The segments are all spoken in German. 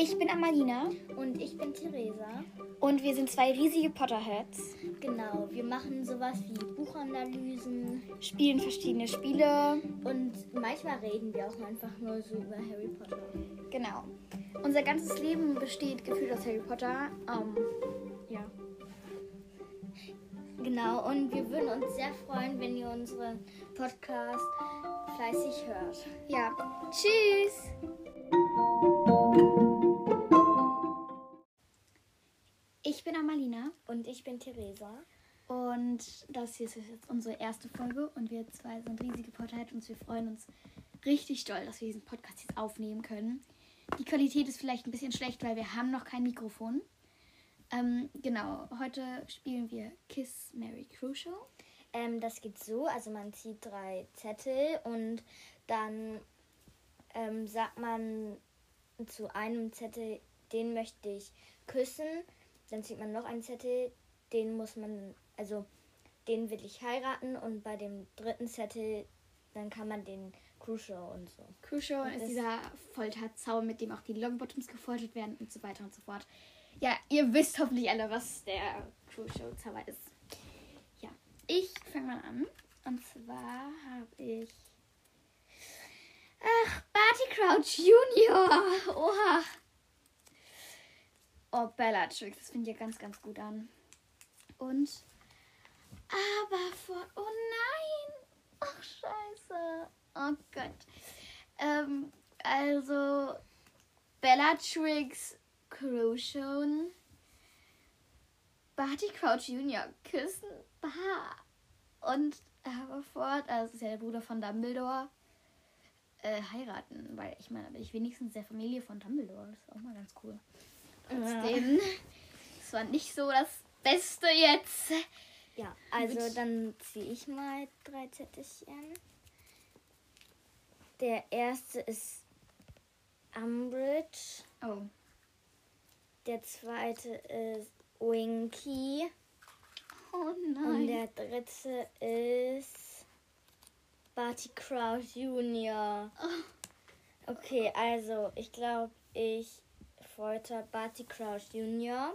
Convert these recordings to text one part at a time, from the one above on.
Ich bin Amalina Und ich bin Theresa. und wir sind zwei riesige Potterheads, Genau, wir machen sowas wie Buchanalysen spielen verschiedene Spiele. und manchmal reden wir auch einfach nur so über Harry Potter. Genau. Unser ganzes Leben besteht gefühlt aus Harry Potter. Ähm, ja. Genau, und wir würden uns sehr freuen, wenn ihr unseren Podcast fleißig hört. Ja. Tschüss. Und ich bin Theresa. und das hier ist jetzt unsere erste Folge und wir zwei sind riesige Potterheads und wir freuen uns richtig doll, dass wir diesen Podcast jetzt aufnehmen können. Die Qualität ist vielleicht ein bisschen schlecht, weil wir haben noch kein Mikrofon. Ähm, genau, heute spielen wir Kiss Mary Crucial. Ähm, das geht so, also man zieht drei Zettel und dann ähm, sagt man zu einem Zettel, den möchte ich küssen. Dann zieht man noch einen Zettel, den muss man, also den will ich heiraten und bei dem dritten Zettel, dann kann man den Crucial und so. Crucial Und ist dieser Folterzauber, mit dem auch die Longbottoms gefoltert werden und so weiter und so fort. Ja, ihr wisst hoffentlich alle, was der Crucial-Zauber ist. Ja, ich fange mal an. Und zwar habe ich. Ach, Barty Crouch Junior! Oha! Oh, Bellatrix, das finde ich ja ganz, ganz gut an. Und. Aber vor. Oh nein! Ach, scheiße! Oh Gott. Ähm, also. Bellatrix Crucial. Barty Crouch Junior küssen. Bah. Und Haverford, also das ist ja der Bruder von Dumbledore, äh, heiraten. Weil ich meine, bin ich wenigstens der Familie von Dumbledore. Das ist auch mal ganz cool. Trotzdem, es war nicht so das Beste jetzt. Ja, also Mit- dann ziehe ich mal drei Zettelchen. Der erste ist Umbridge. Oh. Der zweite ist Winky. Oh Und nein. der dritte ist Barty Crouch Junior. Okay, also ich glaube, ich folter Barty Crouch Junior.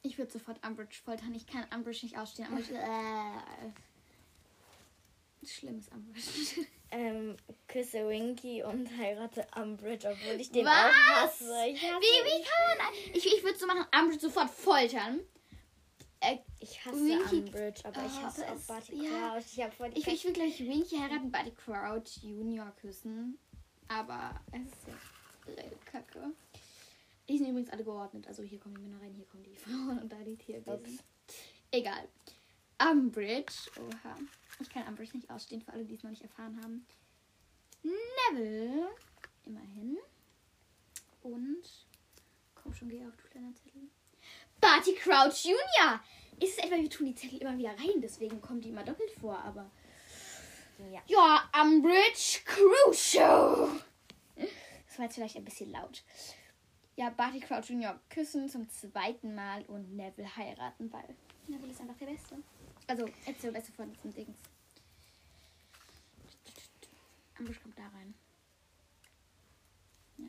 Ich würde sofort Umbridge foltern. Ich kann Umbridge nicht ausstehen. Umbridge, äh, schlimmes Umbridge. Ähm, küsse Winky und heirate Umbridge, obwohl ich den Was? auch hasse. Ich Wie, hasse, wie kann man... Ich, ich würde so machen, Umbridge sofort foltern. Äh, ich hasse Winky- Umbridge, aber ich Oh, hasse auch Barty ja. Crouch. Ich habe voll ich, ich will gleich Winky heiraten, Buddy Crouch Junior küssen. Aber es ist ja kacke. Die sind übrigens alle geordnet. Also hier kommen die Männer rein, hier kommen die Frauen und da die Tierwesen. Egal. Umbridge. Oha. Ich kann Umbridge nicht ausstehen, für alle, die es noch nicht erfahren haben. Neville. Immerhin. Und. Komm schon, geh auf, du kleiner Zettel. Barty Crouch Junior. Ist es etwa, wir tun die Zettel immer wieder rein, deswegen kommen die immer doppelt vor, aber. Ja. Ja, Umbridge Crucial. Das war jetzt vielleicht ein bisschen laut. Ja, Barty Crouch Junior küssen zum zweiten Mal und Neville heiraten, weil Neville ist einfach der Beste. Also, jetzt der Beste von diesem Dings. Umbridge kommt da rein. Ja.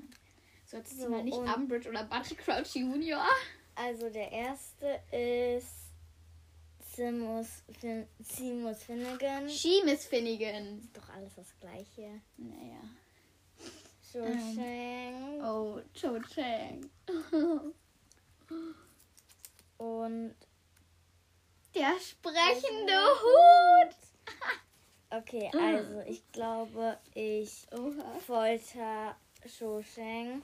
So, jetzt So, mal nicht Umbridge oder Barty Crouch Junior. Also der erste ist Simus, fin Seamus Finnegan. Seamus Finnegan. Ist doch alles das gleiche. Naja. Shawshank Oh, Cho Chang. und Der sprechende Hut. okay, also ich glaube, ich Oha. folter Shawshank.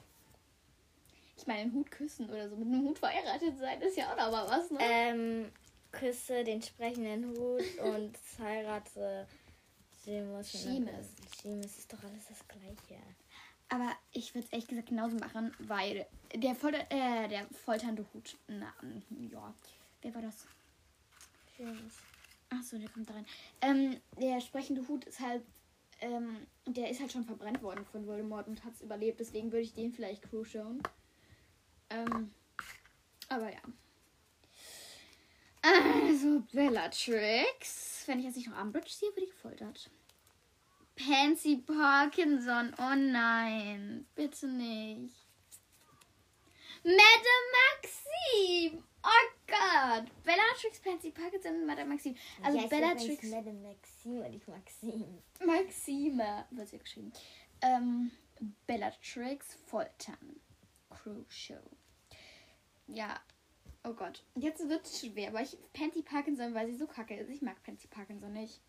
Ich meine, einen Hut küssen oder so. Mit einem Hut verheiratet sein ist ja auch noch mal was, ne? Ähm, küsse den sprechenden Hut und heirate Seamus. Seamus. Seamus ist doch alles das gleiche. Aber ich würde es ehrlich gesagt genauso machen, weil der, Folter, äh, der folternde Hut. Na, ja. Wer war das? Achso, der kommt da rein. Ähm, der sprechende Hut ist halt. Ähm, der ist halt schon verbrannt worden von Voldemort und hat es überlebt. Deswegen würde ich den vielleicht Crew schauen. Ähm, aber ja. Also, Bellatrix. Wenn ich jetzt nicht noch Umbridge ziehe, würde ich gefoltert. Pansy Parkinson. Oh nein. Bitte nicht. Madame Maxim! Oh Gott! Bellatrix, Pansy Parkinson und Madame Maxim. Also ich Bellatrix. Madame Maxim und ich Maxim. Maxime wird sie geschrieben. Ähm, Bellatrix foltern. Crucial. Ja. Oh Gott. Jetzt wird es schwer, aber ich Pansy Parkinson, weil sie so kacke ist. Ich mag Pansy Parkinson nicht.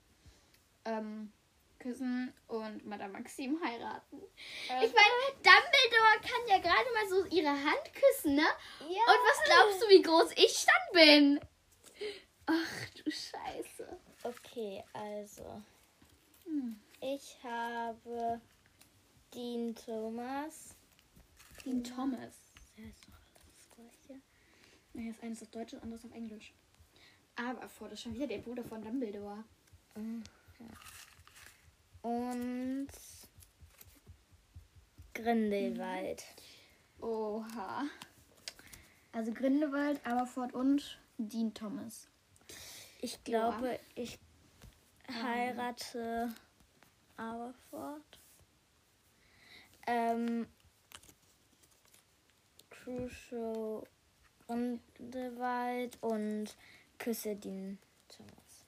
Ähm, küssen und Madame Maxim heiraten. Ich meine, Dumbledore kann ja gerade mal so ihre Hand küssen, ne? Ja. Und was glaubst du, wie groß ich dann bin? Ach du Scheiße. Okay, also. Hm. Ich habe Dean Thomas. Dean Thomas. Ja, ist doch das gleiche. Naja, das eine ist auf Deutsch, das andere ist auf Englisch. Aber vor das ist schon wieder der Bruder von Dumbledore. Grindelwald. Oha. Also Grindelwald, Aberford und Dean Thomas. Ich glaube, ich heirate Aberford. Ähm, Crucial Grindelwald und küsse Dean Thomas.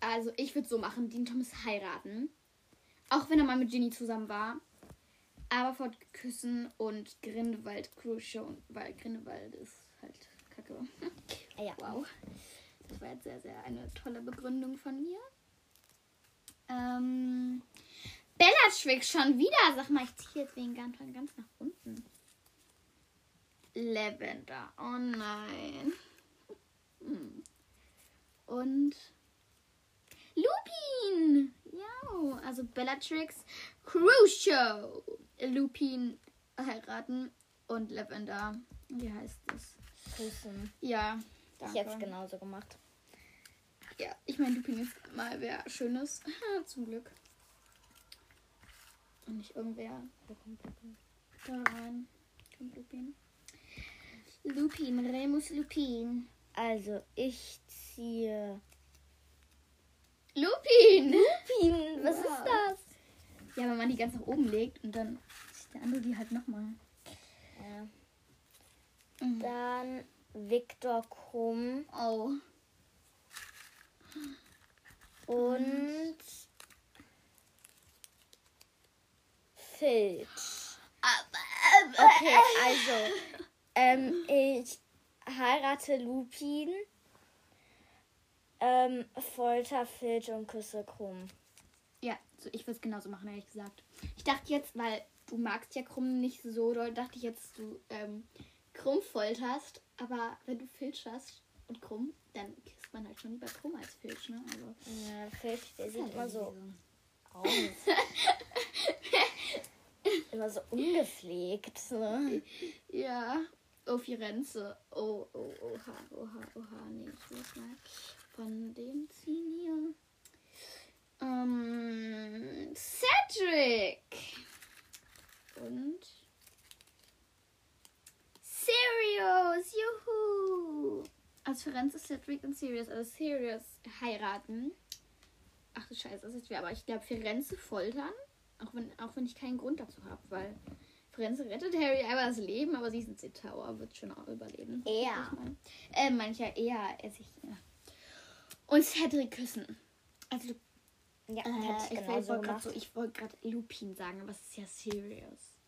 Also ich würde so machen, Dean Thomas heiraten. Auch wenn er mal mit Ginny zusammen war. Aberford küssen und Grindelwald Crucial, weil Grindelwald ist halt kacke. Ja. Wow. Das war jetzt sehr, sehr eine tolle Begründung von mir. Ähm, Bellatrix schon wieder. Sag mal, ich ziehe jetzt wegen ganz, ganz nach unten. Lavender. Oh nein. Hm. Und Lupin. Ja, also Bellatrix Crucio. Lupin heiraten und Lavender. Wie heißt es? Küssen. Ja, Ich danke. hätte es genauso gemacht. Ja, ich meine, Lupin ist mal wer Schönes. Zum Glück. Und nicht irgendwer. Wo kommt Lupin? Da rein. Kommt Lupin. Lupin, Remus Lupin. Also, ich ziehe. Lupin! Lupin, was Wow. ist das? Ja, wenn man die ganz nach oben legt und dann zieht der andere die halt nochmal. Ja. Mhm. Dann Viktor Krumm Oh. und Filch. Okay, also ähm, ich heirate Lupin, ähm, Folter Filch und küsse Krumm. Ja, so, ich würde es genauso machen, ehrlich gesagt. Ich dachte jetzt, weil du magst ja Krumm nicht so doll, dachte ich jetzt, du ähm, Krumm folterst. Aber wenn du Filch hast und Krumm, dann kisst man halt schon lieber Krumm als Filch, ne? Also, Ja, Filch, der sieht halt immer so aus. immer so ungepflegt. Ne? Ja. Oh, Firenze. Oh, oh, oha, oha, oha. Nee, ich muss mal von dem ziehen hier. Ähm, Cedric. Und Sirius. Juhu. Als Firenze, Cedric und Sirius. Also Sirius heiraten. Ach du Scheiße, das ist schwer. Aber ich glaube, Firenze foltern. Auch wenn, auch wenn ich keinen Grund dazu habe, weil Firenze rettet Harry einmal das Leben, aber sie ist ein Zitauer, wird schon auch überleben. Ja. Ich mein. Äh, mancher eher er sich. Ja. Und Cedric küssen. Also, Ja, äh, ich wollte gerade so, ich wollte gerade Lupin sagen, aber es ist ja Sirius.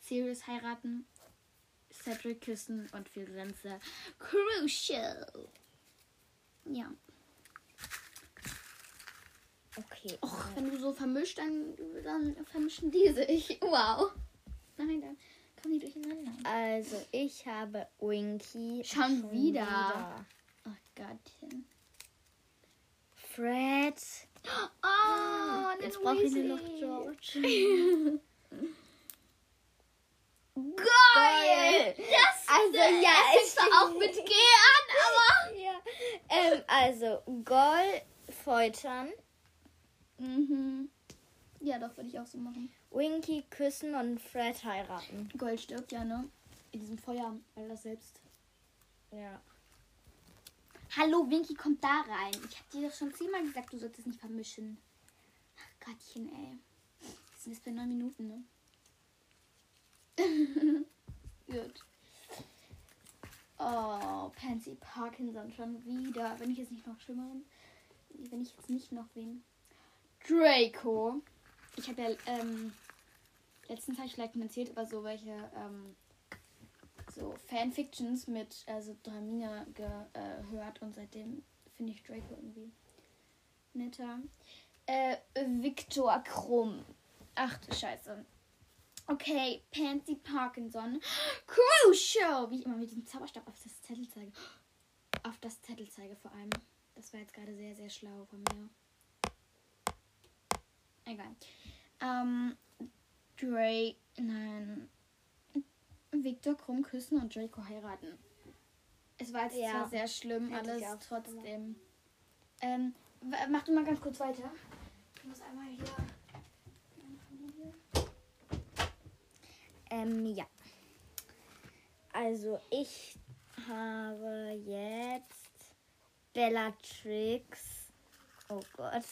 Sirius heiraten, Cedric küssen und Firenze crucial. Ja. Okay. Och, wenn du so vermischt, dann, dann vermischen die sich. Wow. Nein, dann kommen die durcheinander. Also, ich habe Winky. Schon wieder. Oh Gottchen. Fred. Oh, Jetzt brauche ich nur noch. George. Geil! Das Also, ja, es fängt auch mit G an, aber. Ja. Ähm, also, Goll foltern, Mhm. Ja, doch, würde ich auch so machen. Winky küssen und Fred heiraten. Gold stirbt ja, ne? In diesem Feuer, weil das selbst. Ja. Hallo, Winky kommt da rein. Ich hab dir doch schon zehnmal gesagt, du solltest es nicht vermischen. Ach Gottchen, ey. Wir sind jetzt bei neun Minuten, ne? Gut. Oh, Pansy Parkinson schon wieder. Wenn ich jetzt nicht noch schlimmeren. Wenn ich jetzt nicht noch wen. Draco. Ich habe ja ähm, letztens habe ich vielleicht kommentiert über so welche ähm, so Fanfictions mit also Dramina gehört und seitdem finde ich Draco irgendwie netter. Äh, Victor Krumm. Ach du Scheiße. Okay, Pansy Parkinson. Crucial! Wie ich immer mit dem Zauberstab auf das Zettel zeige. Auf das Zettel zeige vor allem. Das war jetzt gerade sehr, sehr schlau von mir. Egal. Ähm, Dre, nein. Victor Krumm küssen und Draco heiraten. Es war jetzt Ja. zwar sehr schlimm, Hätte alles auch trotzdem. Ähm, mach du mal ganz kurz weiter. Ich muss einmal hier. Ähm, ja. Also ich habe jetzt Bellatrix. Oh Gott.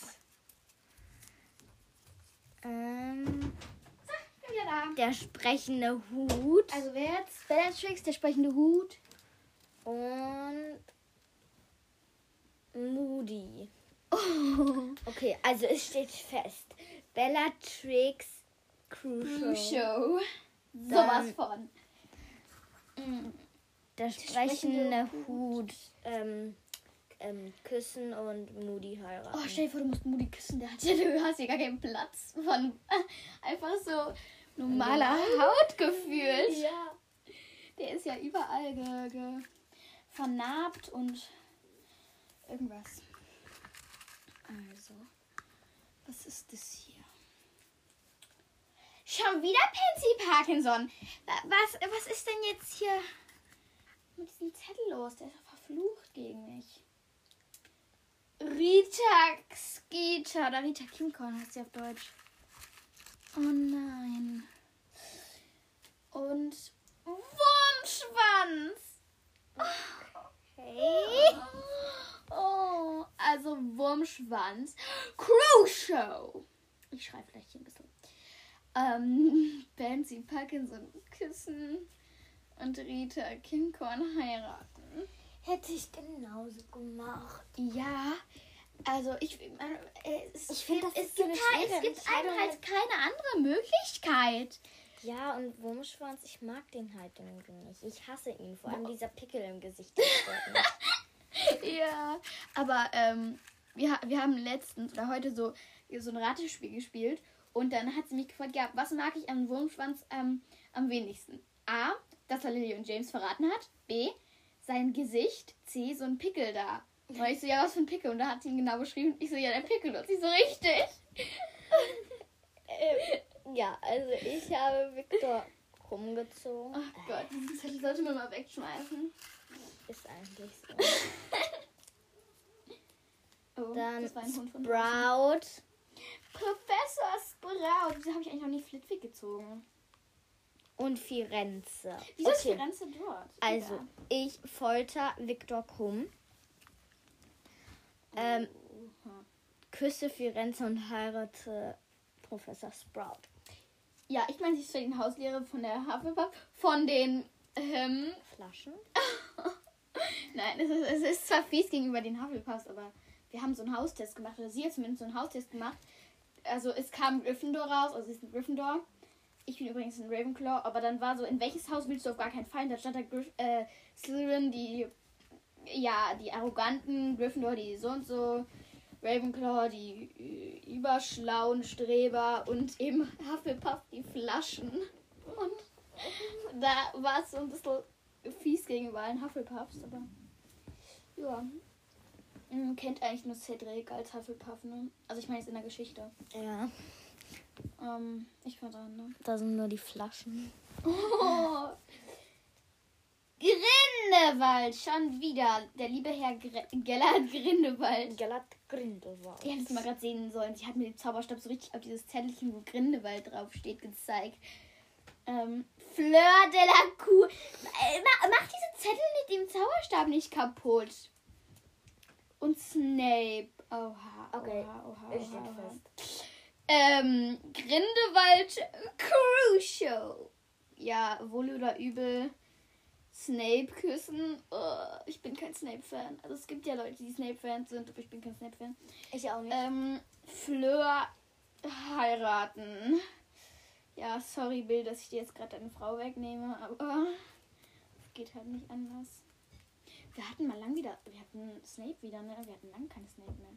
Ähm, Ich bin wieder da. Der sprechende Hut Also wer jetzt? Bellatrix, der sprechende Hut. und Moody. Okay, also es steht fest. Bellatrix Crucial. Dann- Sowas von. Der sprechende sprechende Hut ähm, ähm, küssen und Moody heiraten. Oh, stell dir vor, du musst Moody küssen. Der hat ja, du hast ja gar keinen Platz von äh, einfach so normaler Haut gefühlt. ja. Der ist ja überall ge, ge vernarbt und irgendwas. Also, was ist das hier? Schon wieder Pansy Parkinson. Wa- Was, was ist denn jetzt hier mit diesem Zettel los? Der ist doch verflucht gegen mich. Rita Skeeter oder Rita Kimcorn heißt sie auf Deutsch. Oh nein. Und Wurmschwanz. Hey. Oh, also Wurmschwanz. Crew Show. Ich schreibe vielleicht hier ein bisschen. Ähm, Pansy Parkinson küssen und Rita Kimcorn heiraten. Hätte ich genauso gemacht. Ja, also ich, äh, es, Ich find, das es ist so gibt, eine halt, es gibt einem halt keine andere Möglichkeit. Ja, und Wurmschwanz, ich mag den halt irgendwie nicht. Ich hasse ihn. Vor allem dieser Pickel im Gesicht. Ja, aber ähm, wir, wir haben letztens oder heute so, so ein Ratespiel gespielt und dann hat sie mich gefragt, ja, was mag ich am Wurmschwanz ähm, am wenigsten? A, dass er Lily und James verraten hat. B, sein Gesicht. C, so ein Pickel da. Und ich so, ja, was für ein Pickel? Und da hat sie ihn genau beschrieben. Ich so, ja, der Pickel. Und sie so, richtig. ähm, ja, also ich habe Victor rumgezogen. Ach Gott, diesen Zettel sollte man mal wegschmeißen. Ist eigentlich so. Oh, Dann Sprout. Professor Sprout. Wieso habe ich eigentlich noch nicht Flitwick gezogen? Und Firenze. Wieso ist Okay, Firenze dort? Also, Egal. ich folter Viktor Krumm, ähm, Oha. küsse Firenze und heirate Professor Sprout. Ja, ich meine, sie ist für den Hauslehrer von der Hufflepuff. Von den. Ähm, Flaschen? nein, es ist, es ist zwar fies gegenüber den Hufflepuffs, aber wir haben so einen Haustest gemacht. Oder sie hat zumindest so einen Haustest gemacht. Also, es kam Gryffindor raus. Also, sie ist ein Gryffindor. Ich bin übrigens ein Ravenclaw. Aber dann war so, in welches Haus willst du auf gar keinen Fall? Da stand da Gryff äh, Slytherin, die. Ja, die arroganten. Gryffindor, die so und so. Ravenclaw, die äh, überschlauen Streber und eben Hufflepuff, die Flaschen. Und da war es so ein bisschen fies gegenüber allen Hufflepuffs, aber ja. Kennt eigentlich nur Cedric als Hufflepuff, ne? Also ich meine jetzt in der Geschichte. Ja, Ähm, ich war dran, ne? da sind nur die Flaschen. Oh. Grindelwald, schon wieder. Der liebe Herr Gre Gellert Grindelwald. Galat Grindelwald. Ihr hättet es mal gerade sehen sollen. Sie hat mir den Zauberstab so richtig auf dieses Zettelchen, wo Grindelwald draufsteht, gezeigt. Ähm, Fleur de la Cour. Ma- Mach diese Zettel mit dem Zauberstab nicht kaputt. Und Snape. Oha. Okay, Oha, oha, oha, oha. fest. Ähm, Grindelwald Crucial. Ja, wohl oder übel. Snape küssen. Oh, ich bin kein Snape-Fan. Also es gibt ja Leute, die Snape-Fans sind, aber ich bin kein Snape-Fan. Ich auch nicht. Ähm, Fleur heiraten. Ja, sorry, Bill, dass ich dir jetzt gerade deine Frau wegnehme, aber es geht halt nicht anders. Wir hatten mal lang wieder, wir hatten Snape wieder, ne? Wir hatten lang keine Snape mehr.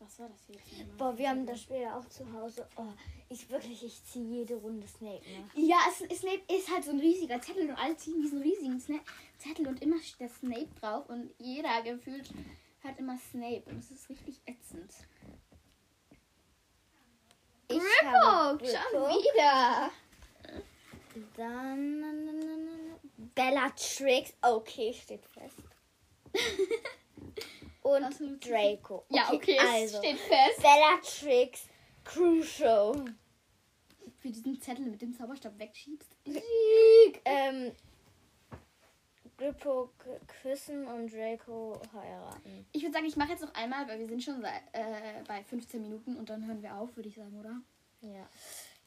Was war das jetzt? Boah, wir haben das Spiel ja auch zu Hause. Oh, ich wirklich, ich ziehe jede Runde Snape, ne? Ja, es, Snape ist halt so ein riesiger Zettel und alle ziehen diesen riesigen Sna Zettel und immer steht der Snape drauf und jeder gefühlt hat immer Snape und es ist richtig ätzend. Ich Grippo, habe schon wieder. Dann Bellatrix. Okay, steht fest. Und? Draco. Ja, okay, also steht fest. Bellatrix Crucial. Für diesen Zettel mit dem Zauberstab wegschiebst. Ähm, Grippo küssen und Draco heiraten. Ich würde sagen, ich mache jetzt noch einmal, weil wir sind schon seit, äh, bei 15 Minuten und dann hören wir auf, würde ich sagen, oder? Ja,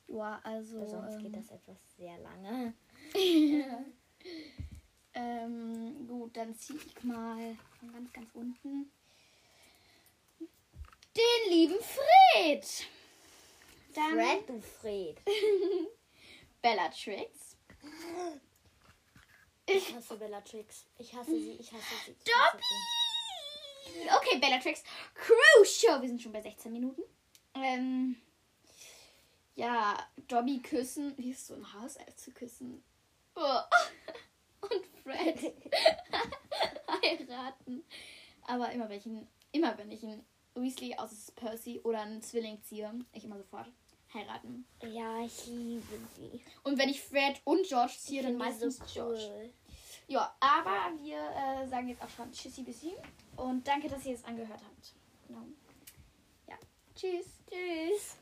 Ja, also. sonst ähm, geht das etwas sehr lange. ähm, gut, dann ziehe ich mal von ganz, ganz unten den lieben Fred. Dann Fred, du Fred. Bellatrix. Ich hasse Bellatrix. Ich hasse sie, ich hasse sie. Ich hasse Dobby! Okay, Bellatrix. Crucial. Wir sind schon bei 16 Minuten. Ähm, ja, Dobby küssen. Wie ist so ein Hauself zu küssen? Oh. Fred heiraten. Aber immer wenn ich ihn, immer wenn ich ihn Weasley, ist Percy oder einen Zwilling ziehe, ich immer sofort heiraten. Ja, ich liebe sie. Und wenn ich Fred und George ziehe, Ich dann meistens so George. cool. Ja, aber wir äh, sagen jetzt auch schon Tschüssi bissi und danke, dass ihr es angehört habt. Genau. Ja. Tschüss. Tschüss.